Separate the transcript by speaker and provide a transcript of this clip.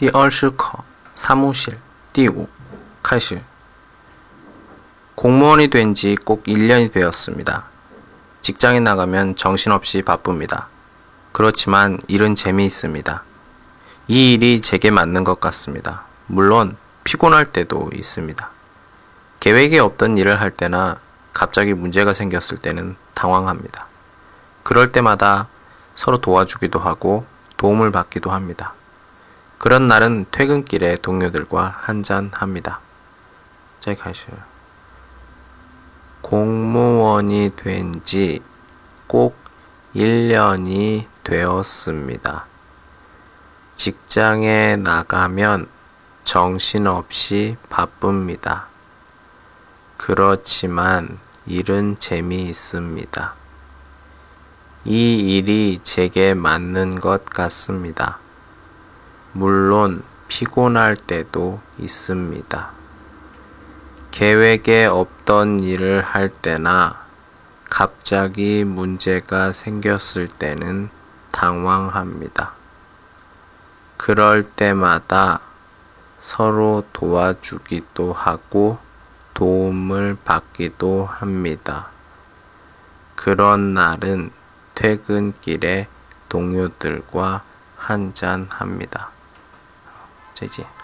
Speaker 1: 第二十课 사무실 第五开始 공무원이 된 지 꼭 1년이 되었습니다. 직장에 나가면 정신없이 바쁩니다. 그렇지만 일은 재미있습니다. 이 일이 제게 맞는 것 같습니다. 물론 피곤할 때도 있습니다. 계획에 없던 일을 할 때나 갑자기 문제가 생겼을 때는 당황합니다. 그럴 때마다 서로 도와주기도 하고 도움을 받기도 합니다. 그런 날은 퇴근길에 동료들과 한잔 합니다. 자, 가시요. 공무원이 된 지 꼭 1년이 되었습니다. 직장에 나가면 정신없이 바쁩니다. 그렇지만 일은 재미있습니다. 이 일이 제게 맞는 것 같습니다. 물론 피곤할 때도 있습니다. 계획에 없던 일을 할 때나 갑자기 문제가 생겼을 때는 당황합니다. 그럴 때마다 서로 도와주기도 하고 도움을 받기도 합니다. 그런 날은 퇴근길에 동료들과 한잔 합니다. 再见。